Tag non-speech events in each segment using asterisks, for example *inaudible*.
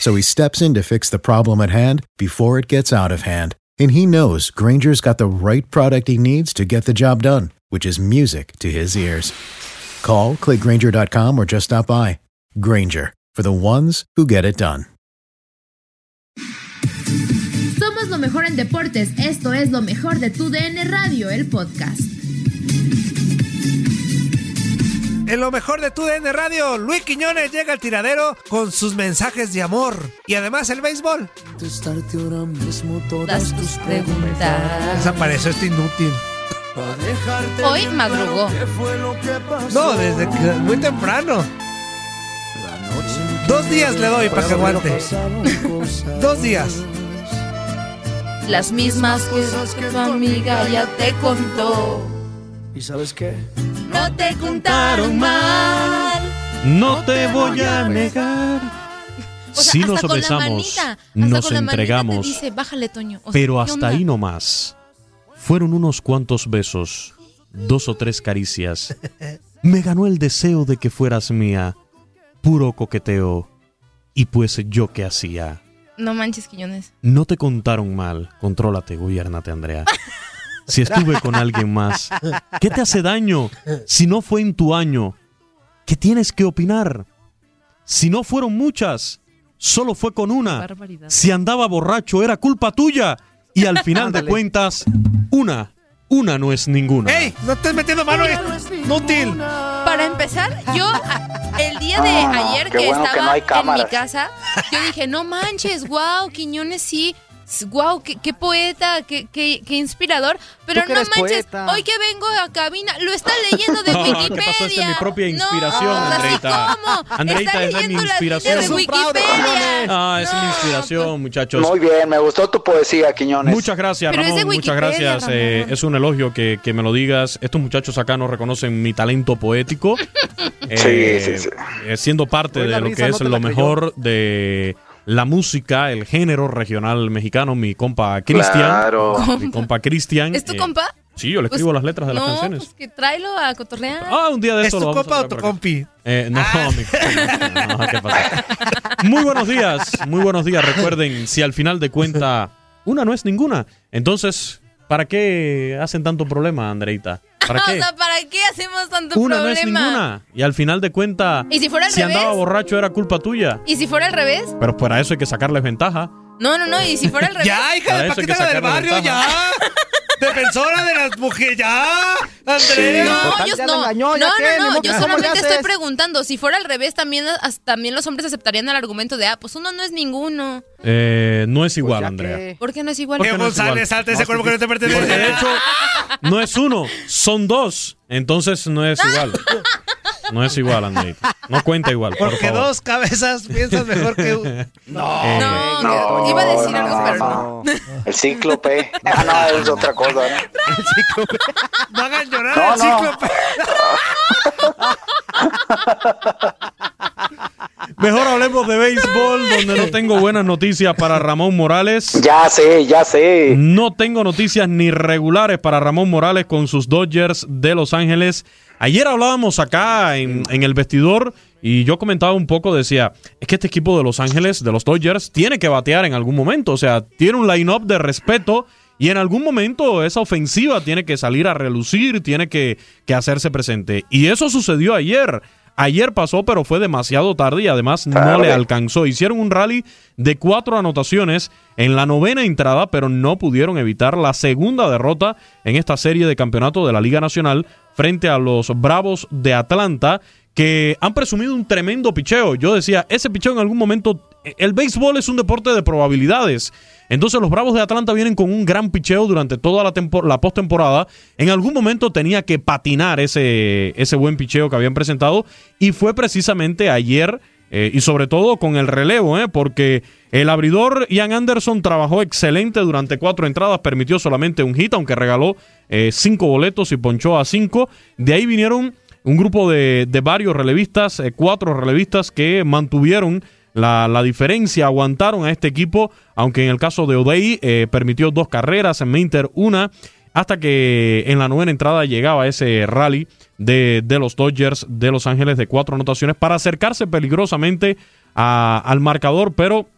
So he steps in to fix the problem at hand before it gets out of hand. And he knows Granger's got the right product he needs to get the job done, which is music to his ears. Call, clickgranger.com, or just stop by. Granger, for the ones who get it done. Somos lo mejor en deportes. Esto es lo mejor de tu DN Radio, el podcast. En lo mejor de tu DN Radio, Luis Quiñones llega al tiradero con sus mensajes de amor y además el béisbol. Ahora mismo todas Das tus preguntas. Desapareció este inútil. Hoy madrugó. claro ¿Qué fue lo que pasó? No, desde que, muy temprano. Dos días le doy para que aguante. Dos días. Las mismas cosas que tu amiga ya te contó. ¿Y sabes qué? No te contaron mal. No te voy a negar. O sea, Si nos besamos, manita, nos entregamos, dice, bájale, Toño. O sea, pero ¿qué hasta ahí no más. Fueron unos cuantos besos, dos o tres caricias. Me ganó el deseo de que fueras mía, puro coqueteo. Y pues yo qué hacía. No manches, Quiñones. No te contaron mal. Contrólate, gobiernate, Andrea. *laughs* Si estuve con alguien más, ¿qué te hace daño? Si no fue en tu año, ¿qué tienes que opinar? Si no fueron muchas, solo fue con una. Barbaridad. Si andaba borracho, era culpa tuya. Y al final de cuentas, una, una no es ninguna. ¡Ey! ¡No estés metiendo mano! eh. ¡Inútil! Para empezar, yo el día de ayer qué que bueno que estaba no en mi casa, yo dije, no manches, wow, Quiñones sí. Wow, qué, qué poeta, qué, qué, qué inspirador. Pero no manches, poeta. hoy que vengo a cabina, lo está leyendo de No, ¿qué Wikipedia. pasó? Esta es mi propia No, inspiración, así Andreita. como. Andreita, está es de mi leyendo las inspiración. Es de Wikipedia. Ah, esa es mi No, inspiración, muchachos. Muy bien, me gustó tu poesía, Quiñones. Muchas gracias, Pero es de Ramón. Muchas gracias. Eh, es un elogio que, que me lo digas. Estos muchachos acá no reconocen mi talento poético. *laughs* Eh, Sí, sí, sí. eh, siendo parte Hoy de lo risa que no es lo mejor de la música, el género regional mexicano, mi compa Cristian. Claro. Mi compa Cristian. ¿Es tu eh, compa? Sí, yo le escribo Pues, las letras de las no, canciones. pues que tráelo a cotorrear. Ah, un día de ¿Es esto tu lo vamos compa a o tu compi? Eh, no, mi compa. No, ¿qué pasa? Muy buenos días, muy buenos días. Recuerden, si al final de cuenta una no es ninguna, entonces, ¿para qué hacen tanto problema, Andreita? ¿Para *laughs* O qué? sea, ¿para qué hacemos tanto Una no problema? es ninguna. Y al final de cuenta, ¿Y si fuera al si andaba borracho era culpa tuya. ¿Y si fuera al revés? Pero para eso hay que sacarles ventaja. No, no, no. ¿Y si fuera al *laughs* revés? ¡Ya, hija Para de eso hay que Paquita la del sacarle barrio, ya! *laughs* ¡Defensora de las mujeres, ya! ¡Andrea! No, yo no. engañó, no, no, no, yo que- ¿cómo le solamente estoy preguntando. Si fuera al revés, también, as- también los hombres aceptarían el argumento de, ah, pues uno no es ninguno. Eh, no es igual, Pues Andrea. que- ¿Por qué no es igual? ¿Por ¡Que González, salte ese cuerpo que no te Porque pertenece! de hecho, no es uno, son dos. Entonces no es igual. *laughs* No es igual, Andreita. No cuenta igual, por Porque favor. dos cabezas piensas mejor que un... Eh, No, No, iba a decir algo, pero no. El cíclope. Ah, no, es otra cosa. ¿no? No hagan llorar No, al no. cíclope. *laughs* *laughs* Mejor hablemos de béisbol, *laughs* donde no tengo buenas noticias para Ramón Morales. Ya sé, ya sé. No tengo noticias ni regulares para Ramón Morales con sus Dodgers de Los Ángeles. Ayer hablábamos acá en, en el vestidor y yo comentaba un poco, decía, es que este equipo de Los Ángeles, de los Dodgers, tiene que batear en algún momento. O sea, tiene un line-up de respeto y en algún momento esa ofensiva tiene que salir a relucir, tiene que, que hacerse presente. Y eso sucedió ayer. Ayer pasó, pero fue demasiado tarde y además no le alcanzó. Hicieron un rally de cuatro anotaciones en la novena entrada, pero no pudieron evitar la segunda derrota en esta serie de campeonato de la Liga Nacional frente a los Bravos de Atlanta, que han presumido un tremendo picheo. Yo decía, ese picheo en algún momento, el béisbol es un deporte de probabilidades. Entonces los Bravos de Atlanta vienen con un gran picheo durante toda la, la postemporada. En algún momento tenía que patinar ese, ese buen picheo que habían presentado y fue precisamente ayer eh, y sobre todo con el relevo, ¿eh? porque el abridor Ian Anderson trabajó excelente durante cuatro entradas, permitió solamente un hit, aunque regaló eh, cinco boletos y ponchó a cinco. De ahí vinieron un grupo de, de varios relevistas, eh, cuatro relevistas que mantuvieron la, la diferencia, aguantaron a este equipo, aunque en el caso de O'Day eh, permitió dos carreras, en Minter una, hasta que en la novena entrada llegaba ese rally de, de los Dodgers de Los Ángeles de cuatro anotaciones para acercarse peligrosamente al marcador, pero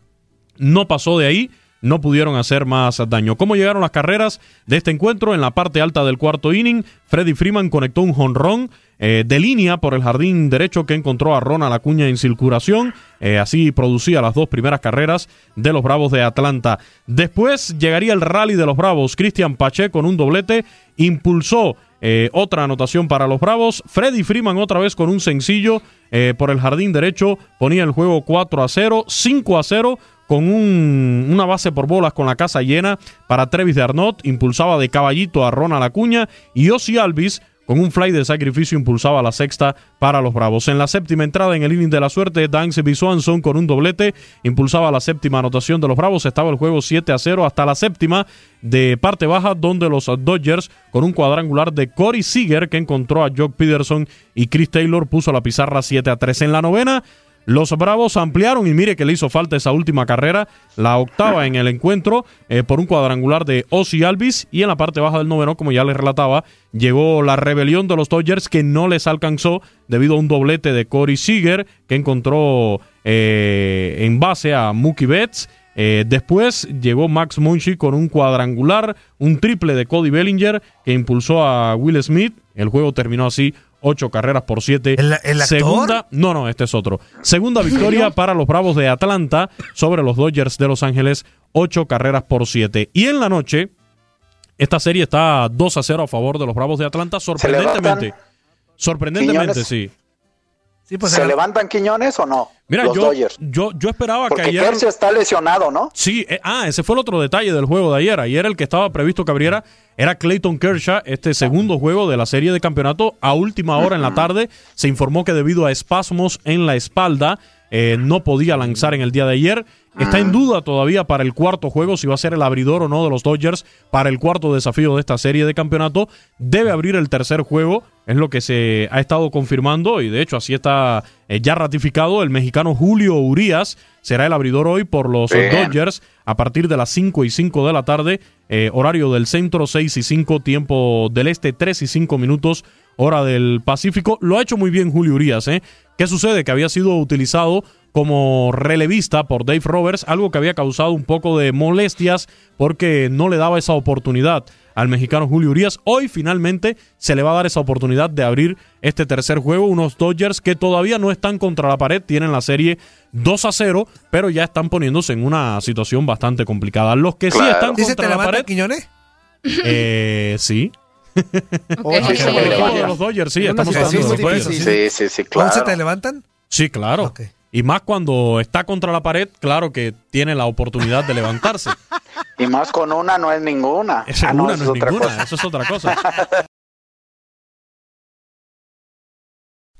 no pasó de ahí. No pudieron hacer más daño. ¿Cómo llegaron las carreras de este encuentro? En la parte alta del cuarto inning, Freddy Freeman conectó un jonrón eh, de línea por el jardín derecho que encontró a Ronald Acuña en circulación. Eh, así producía las dos primeras carreras de los Bravos de Atlanta. Después llegaría el rally de los Bravos. Cristian Pache con un doblete impulsó eh, otra anotación para los Bravos. Freddy Freeman otra vez con un sencillo por el jardín derecho. Ponía el juego 4 a 0, 5 a 0 con un- una base por bolas con la casa llena para Trevis de Arnott. Impulsaba de caballito a Ronald Acuña y Ozzy Alvis con un fly de sacrificio impulsaba la sexta para los Bravos. En la séptima entrada en el inning de la suerte, Dansby Swanson con un doblete impulsaba la séptima anotación de los Bravos. Estaba el juego 7 a 0 hasta la séptima de parte baja, donde los Dodgers con un cuadrangular de Corey Seager que encontró a Jock Peterson y Chris Taylor puso la pizarra 7 a 3. En la novena, los Bravos ampliaron y mire que le hizo falta esa última carrera, la octava en el encuentro, eh, por un cuadrangular de Ozzy Alvis. Y en la parte baja del noveno, como ya les relataba, llegó la rebelión de los Dodgers que no les alcanzó debido a un doblete de Corey Seager que encontró eh, en base a Mookie Betts. Eh, después llegó Max Muncy con un cuadrangular, un triple de Cody Bellinger que impulsó a Will Smith. El juego terminó así, ocho carreras por siete. ¿El- el actor? Segunda, no, no, este es otro. Segunda victoria para los Bravos de Atlanta sobre los Dodgers de Los Ángeles, ocho carreras por siete. Y en la noche, esta serie está 2 a 0 a favor de los Bravos de Atlanta, sorprendentemente. Sorprendentemente, Quiñones. sí. Sí, pues ¿Se levantan Quiñones o no? Mira, los yo, Dodgers. yo, yo esperaba que Porque ayer. Kershaw está lesionado, ¿no? Sí, eh, ah, ese fue el otro detalle del juego de ayer. Ayer el que estaba previsto que abriera era Clayton Kershaw, este segundo juego de la serie de campeonato. A última hora en la tarde se informó que debido a espasmos en la espalda eh, no podía lanzar en el día de ayer. Está en duda todavía para el cuarto juego si va a ser el abridor o no de los Dodgers para el cuarto desafío de esta serie de campeonato. Debe abrir el tercer juego, es lo que se ha estado confirmando y de hecho así está eh, ya ratificado. El mexicano Julio Urias será el abridor hoy por los Bien. Dodgers a partir de las 5 y 5 de la tarde, eh, horario del centro 6 y 5, tiempo del este 3 y 5 minutos, hora del Pacífico. Lo ha hecho muy bien Julio Urias, ¿eh? ¿Qué sucede? Que había sido utilizado como relevista por Dave Roberts, algo que había causado un poco de molestias porque no le daba esa oportunidad al mexicano Julio Urias. Hoy finalmente se le va a dar esa oportunidad de abrir este tercer juego. Unos Dodgers que todavía no están contra la pared, tienen la serie 2 a 0, pero ya están poniéndose en una situación bastante complicada. Los que sí Claro. están ¿Sí se te contra la levanta pared, Quiñones? eh, sí. Los Dodgers, sí, estamos hablando de los. Sí, sí, sí, ¿Cómo se te claro. levantan? Sí, claro. Ok. Y más cuando está contra la pared, claro que tiene la oportunidad de levantarse. *laughs* Y más con una no es ninguna. Esa Ah, no, una no es otra ninguna, cosa. eso es otra cosa. *laughs*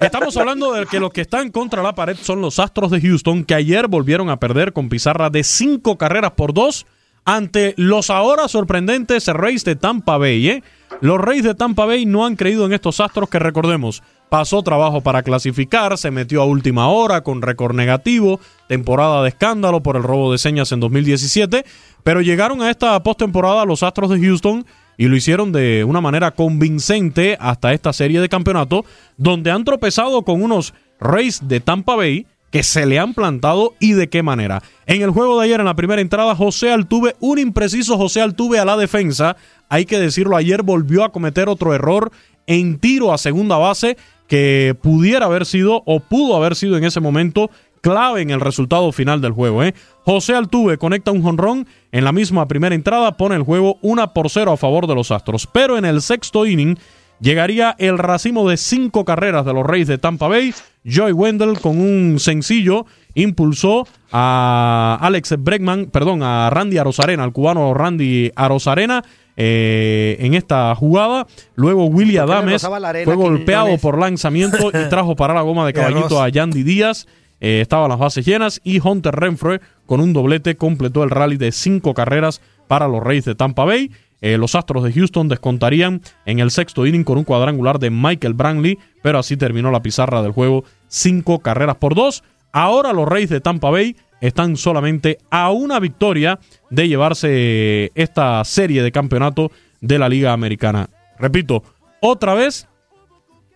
Estamos hablando de que los que están contra la pared son los Astros de Houston, que ayer volvieron a perder con pizarra de cinco carreras por dos ante los ahora sorprendentes Reyes de Tampa Bay. ¿eh? Los Reyes de Tampa Bay no han creído en estos Astros que recordemos. Pasó trabajo para clasificar, se metió a última hora con récord negativo, temporada de escándalo por el robo de señas en 2017, pero llegaron a esta postemporada los Astros de Houston y lo hicieron de una manera convincente hasta esta serie de campeonato, donde han tropezado con unos Rays de Tampa Bay que se le han plantado y de qué manera. En el juego de ayer, en la primera entrada, José Altuve, un impreciso José Altuve a la defensa, hay que decirlo, ayer volvió a cometer otro error en tiro a segunda base que pudiera haber sido o pudo haber sido en ese momento clave en el resultado final del juego. ¿eh? José Altuve conecta un jonrón en la misma primera entrada, pone el juego 1 por 0 a favor de los Astros. Pero en el sexto inning llegaría el racimo de cinco carreras de los Reyes de Tampa Bay. Joy Wendell con un sencillo impulsó a Alex Bregman, perdón, a Randy Arozarena, al cubano Randy Arozarena. Eh, en esta jugada. Luego Willy Adames fue golpeado por lanzamiento y trajo para la goma de *laughs* caballito a Yandy Díaz. Eh, estaban las bases llenas y Hunter Renfrew con un doblete completó el rally de cinco carreras para los Reyes de Tampa Bay. Eh, los Astros de Houston descontarían en el sexto inning con un cuadrangular de Michael Brantley, pero así terminó la pizarra del juego, cinco carreras por dos. Ahora los Reyes de Tampa Bay están solamente a una victoria de llevarse esta serie de campeonato de la Liga Americana. Repito, otra vez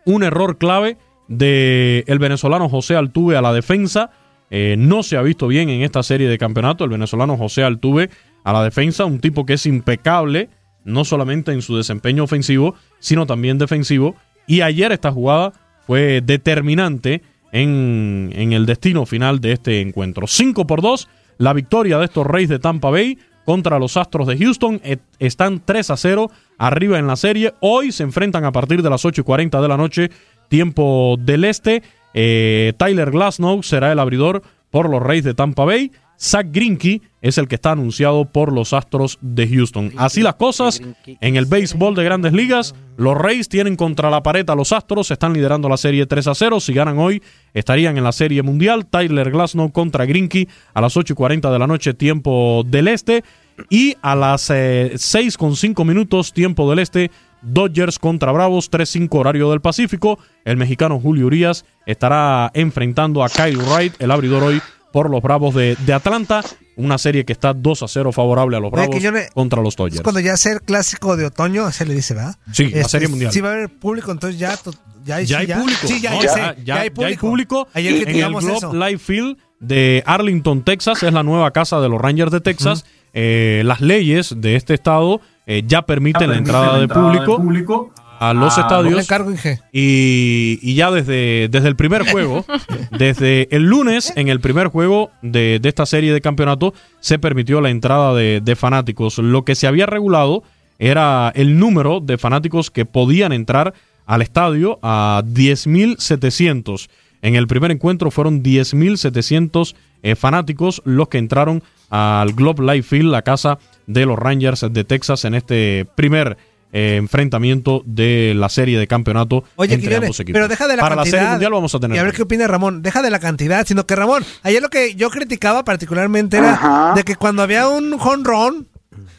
un error clave de el venezolano José Altuve a la defensa. Eh, no se ha visto bien en esta serie de campeonato el venezolano José Altuve a la defensa, un tipo que es impecable, no solamente en su desempeño ofensivo, sino también defensivo. Y ayer esta jugada fue determinante en, en el destino final de este encuentro. 5 por 2, la victoria de estos Reyes de Tampa Bay contra los Astros de Houston. Están 3 a 0 arriba en la serie. Hoy se enfrentan a partir de las 8 y 40 de la noche tiempo del este. Eh, Tyler Glasnow será el abridor por los Reyes de Tampa Bay. Zach Greinke es el que está anunciado por los Astros de Houston. Así las cosas en el béisbol de grandes ligas. Los Reyes tienen contra la pared a los Astros, están liderando la serie 3 a 0. Si ganan hoy, estarían en la serie mundial. Tyler Glasnow contra Greinke a las 8 y 40 de la noche, tiempo del este. Y a las eh, 6 con 5 minutos, tiempo del este, Dodgers contra Bravos, 3-5 horario del Pacífico. El mexicano Julio Urias estará enfrentando a Kyle Wright, el abridor hoy por los Bravos de, Atlanta. Una serie que está 2 a 0 favorable a los Bravos contra los Dodgers. cuando ya sea el clásico de otoño, se le dice, ¿verdad? Sí, la este, serie mundial. Si va a haber público, entonces ya, ya, ya, hay público. Sí, ya, hay público. en el Globe Life Field de Arlington, Texas, es la nueva casa de los Rangers de Texas. Eh, las leyes de este estado eh, ya permiten la entrada, de, público a los estadios. y, y, ya desde, desde el primer juego, *laughs* desde el lunes, en el primer juego de, de esta serie de campeonato, se permitió la entrada de, de, fanáticos. Lo que se había regulado era el número de fanáticos que podían entrar al estadio a 10.700. En el primer encuentro fueron 10.700 eh, fanáticos los que entraron al Globe Life Field, la casa de los Rangers de Texas, en este primer eh, enfrentamiento de la serie de campeonato Oye, entre ambos equipos. Pero deja de la Para cantidad. la serie mundial vamos a tener. Y a ver qué opina Ramón. Deja de la cantidad, sino que Ramón, ayer lo que yo criticaba particularmente era de que cuando había un home run,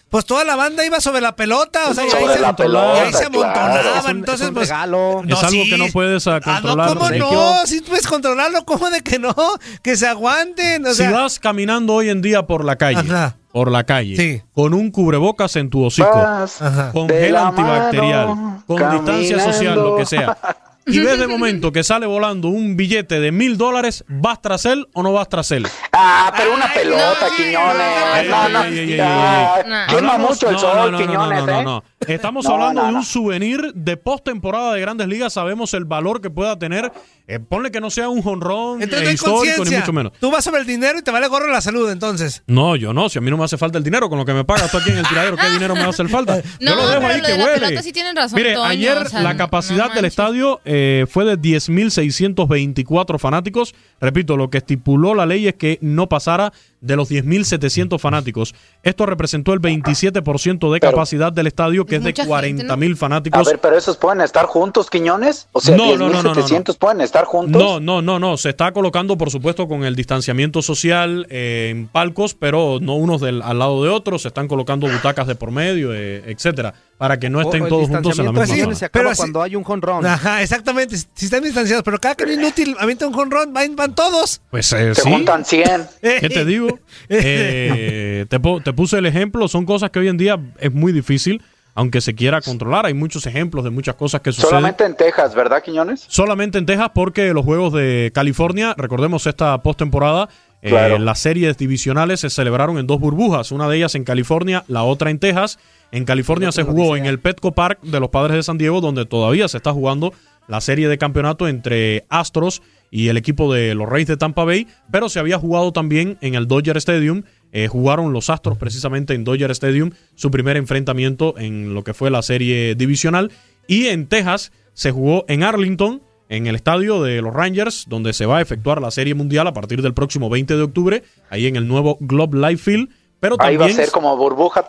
pues toda la banda iba sobre la pelota, o sea, y ahí, se, pelota, y ahí se amontonaban. Entonces, es un pues. regalo. es algo que no puedes controlar. Ah, no, ¿cómo no? Si puedes controlarlo, ¿cómo de que no? Que se aguanten. O si sea, vas caminando hoy en día por la calle, Ajá. Por la calle, Sí. con un cubrebocas en tu hocico, Vas con gel antibacterial, mano, con distancia social, lo que sea, *laughs* y ves de *laughs* momento que sale volando un billete de mil dólares, ¿vas tras él o no vas tras él? Ah, pero una pelota, Quiñones. No, no. Quema Hablamos- mucho el sol, Quiñones, no, no, ¿eh? no. Estamos hablando de un souvenir de postemporada de Grandes Ligas. Sabemos el valor que pueda tener. Eh, ponle que no sea un jonrón eh, histórico, ni conciencia. mucho menos. Tú vas sobre el dinero y te vale gorro la salud, entonces. No, yo no. Si a mí no me hace falta el dinero con lo que me pagas tú aquí en el tiradero, ¿qué dinero me va a hacer falta? No, *laughs* yo lo dejo pero ahí lo que de la huele. pelota sí tienen razón, Mire, ayer o sea, la capacidad del estadio eh, fue de 10.624 fanáticos. Repito, lo que estipuló la ley es que no pasara de los 10.700 fanáticos. Esto representó el 27% de capacidad del estadio, que es, de mucha gente, 40.000 A fanáticos. ver, pero esos pueden estar juntos, Quiñones. O sea, No, no, no, no, no, 10.700 pueden estar juntos. No, no, no, no. Se está colocando, por supuesto, con el distanciamiento social eh, en palcos, pero no unos del, al lado de otros. Se están colocando butacas de por medio, eh, etcétera, para que no estén O todos juntos en la misma zona. se acaba Pero así- cuando hay un jonrón. Ajá, exactamente. Si están distanciados, pero cada que es inútil avienta un jonrón, van, van todos. Pues eh, Se sí. juntan 100. *laughs* ¿Qué te digo? *laughs* Eh, te, te puse el ejemplo. Son cosas que hoy en día es muy difícil, aunque se quiera controlar. Hay muchos ejemplos de muchas cosas que suceden. Solamente en Texas, ¿verdad, Quiñones? Solamente en Texas porque los Juegos de California, recordemos esta postemporada, eh, las series divisionales se celebraron en dos burbujas, una de ellas en California, la otra en Texas. En California se jugó en el Petco Park de los Padres de San Diego, donde todavía se está jugando la serie de campeonato entre Astros y el equipo de los Reyes de Tampa Bay, pero se había jugado también en el Dodger Stadium. Eh, jugaron los Astros precisamente en Dodger Stadium su primer enfrentamiento en lo que fue la serie divisional. Y en Texas se jugó en Arlington, en el estadio de los Rangers, donde se va a efectuar la serie mundial a partir del próximo 20 de octubre, ahí en el nuevo Globe Life Field. Pero Ahí también va a ser como burbuja,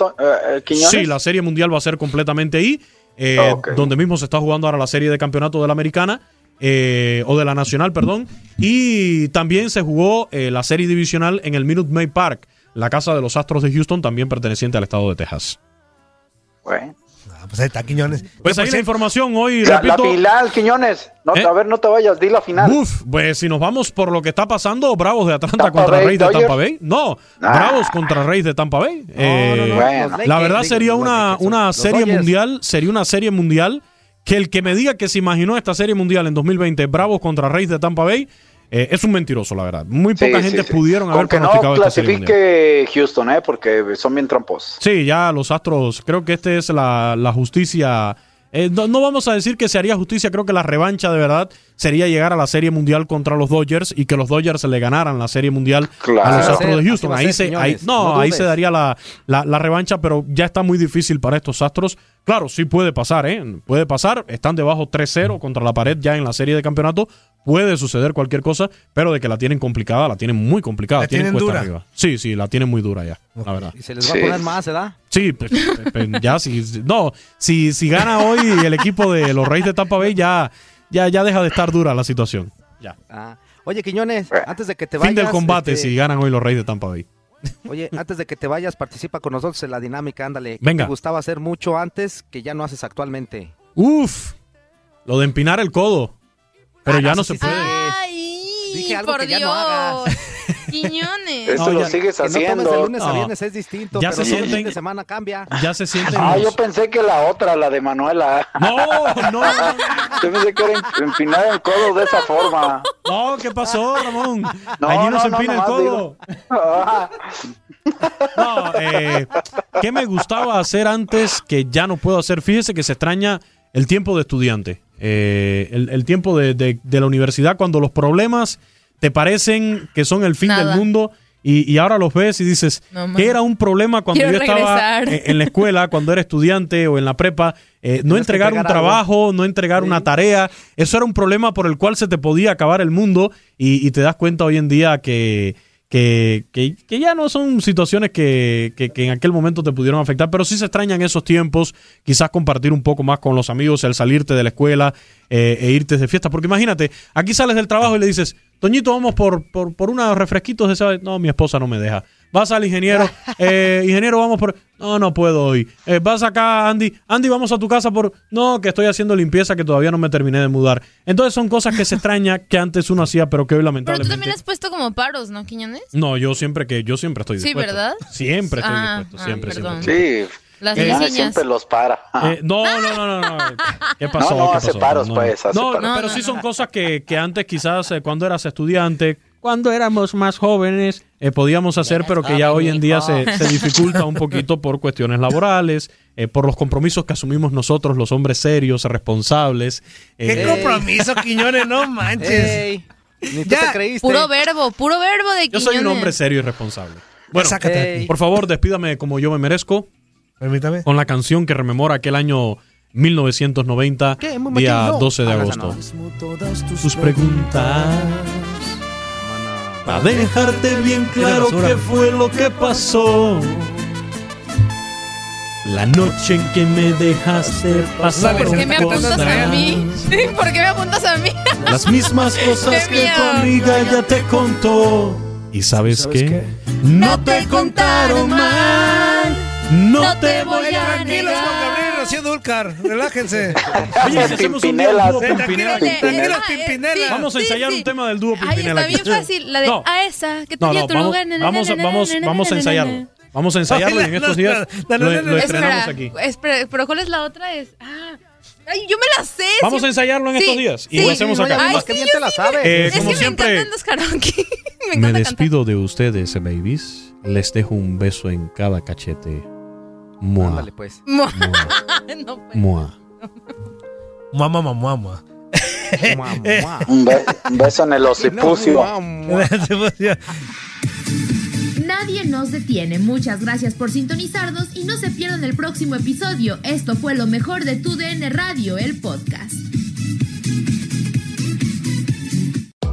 Quiñones. Sí, la serie mundial va a ser completamente ahí, eh, Ok. donde mismo se está jugando ahora la serie de campeonato de la americana, eh, o de la nacional, perdón, y también se jugó eh, la serie divisional en el Minute Maid Park, la casa de los Astros de Houston, también perteneciente al estado de Texas. Bueno. Pues ahí está, Quiñones. Pues ahí la información hoy, La, la repito. final, Quiñones. No, ¿Eh? A ver, no te vayas, di la final. Uf, pues si nos vamos por lo que está pasando, Bravos de Atlanta Tampa contra Reyes de. Tampa Bay. No, Ah. Bravos contra Reyes de Tampa Bay. Eh, no, no, Bueno. los La verdad sería una, una serie Dodgers. mundial, sería una serie mundial que el que me diga que se imaginó esta serie mundial en 2020, Bravos contra Reyes de Tampa Bay, eh, es un mentiroso, la verdad. Muy Sí, poca sí, gente sí. pudieron Con haber que no pronosticado mundial. clasifique Houston, ¿eh? Porque son bien tramposos. Sí, ya los Astros, creo que esta es la, la justicia. eh, no, no vamos a decir que se haría justicia, creo que la revancha de verdad sería llegar a la Serie Mundial contra los Dodgers y que los Dodgers le ganaran la Serie Mundial Claro. a los Astros de Houston. Ahí ser, se, ahí, no, no ahí se daría la, la, la revancha, pero ya está muy difícil para estos Astros. Claro, sí puede pasar, ¿eh? Puede pasar. Están debajo 3-0 contra la pared ya en la serie de campeonato. Puede suceder cualquier cosa, pero de que la tienen complicada, la tienen muy complicada. La tienen tienen cuesta dura. arriba. Sí, sí, la tienen muy dura ya, la verdad. Y se les va a poner más, ¿verdad? Sí, pues, pues, ya si no, si, si gana hoy el equipo de los Reyes de Tampa Bay ya, ya, ya deja de estar dura la situación. Ya. Ah. Oye, Quiñones, antes de que te vayas... Fin del combate este, si ganan hoy los Reyes de Tampa Bay. Oye, antes de que te vayas, participa con nosotros en la dinámica, ándale. ¿Qué Venga. te gustaba hacer mucho antes que ya no haces actualmente? Uf, lo de empinar el codo. Pero Ah, ya no, no sí, se puede. Dije algo por que ya Dios. no hagas. *laughs* Quiñones. Eso No, lo ya- sigues Que no tomes haciendo. de lunes a No. viernes es distinto, Ya pero se el fin sienten- de semana cambia. Ya se sienten Ah, los- yo pensé que la otra, la de Manuela. No, no, *laughs* Yo pensé que era em- empinar el codo de esa forma. No, ¿qué pasó, Ramón? No, Allí no, no, se no, empina el codo. Ah, No, eh, ¿qué me gustaba hacer antes que ya no puedo hacer? Fíjese que se extraña el tiempo de estudiante, eh, el, el tiempo de, de- de la universidad, cuando los problemas te parecen que son el fin Nada. del mundo y, y ahora los ves y dices No, que era un problema cuando Quiero yo estaba regresar. en la escuela, cuando era estudiante o en la prepa, eh, no entregar un algo. trabajo, no entregar una tarea, eso era un problema por el cual se te podía acabar el mundo y, y te das cuenta hoy en día que, que, que- que ya no son situaciones que, que- en aquel momento te pudieron afectar, pero sí se extrañan esos tiempos, quizás compartir un poco más con los amigos, el salirte de la escuela eh, e irte de fiesta, porque imagínate, aquí sales del trabajo y le dices, Toñito, vamos por, por, por unos refresquitos de esa... No, mi esposa no me deja. Vas al ingeniero, *laughs* eh, ingeniero, vamos por... No, no puedo hoy. Eh, vas acá, Andy, Andy, vamos a tu casa por... No, que estoy haciendo limpieza que todavía no me terminé de mudar. Entonces son cosas que se *laughs* extraña que antes uno hacía, pero que hoy Pero tú lamentablemente... también has puesto como paros, ¿no, Quiñones? No, yo siempre que yo siempre estoy Sí, dispuesto. ¿verdad? Siempre estoy Ah, dispuesto, ah, siempre, perdón. siempre. Sí, Las Eh, siempre los para. Eh, no, no, no, no, no. *laughs* ¿Qué pasó? No, no, ¿Qué hace pasó? paros, No, pues, hace No, paros. pero No, sí no, son no. cosas que, que antes quizás eh, cuando eras estudiante, cuando éramos más jóvenes, eh, podíamos hacer, pero que ya hoy en día se, se dificulta un poquito *laughs* por cuestiones laborales, eh, por los compromisos que asumimos nosotros, los hombres serios, responsables. ¿Qué eh, compromiso, *laughs* Quiñones? No manches. Ey, ni tú Ya, te creíste. Puro verbo, puro verbo de yo soy un Quiñones. hombre serio y responsable. Bueno, por favor, despídame como yo me merezco Permítame. con la canción que rememora aquel año 1990, ¿Qué? Muy día machín, no. 12 de Ah, agosto. tus preguntas. Para dejarte bien claro qué fue lo que pasó. La noche en que me dejaste pasar. ¿Por qué me apuntas a mí? *laughs* ¿Por qué me apuntas a mí? Las mismas *laughs* cosas que tu amiga ya te contó. ¿Y sabes, ¿Sabes qué? qué? No te contaron mal. No, No te voy a negar. Rocío Dulcar. Relájense. *laughs* Oye, si hacemos un dúo Sí, Pimpinela. Ah, eh, Pimpinela. sí. Vamos a ensayar un tema del dúo Pimpinela. está bien aquí. fácil. La de No. a esa, que No, tenía no, tu vamos, lugar. vamos, vamos, vamos a ensayarlo. Vamos a ensayarlo y en estos días lo, estrenamos Espera, aquí. espera, pero ¿cuál es la otra? Es, ah, ay, yo me la sé. Vamos sí. a ensayarlo en Sí, estos días y sí. lo hacemos acá. Ay, Más que sí, bien te la sí sabes. Eh, Es como que siempre, me encantan los karaoke. *laughs* me me despido de ustedes, babies. Les dejo un beso en cada cachete. Mua, Ándale, pues. mua, *laughs* no, pues. mua. Mamá, mamá. Mua, mua. *laughs* Un, be- un beso en el ocipucio. Mua, mua. Nadie nos detiene. Muchas gracias por sintonizarnos y no se pierdan el próximo episodio. Esto fue lo mejor de tu DN Radio, el podcast.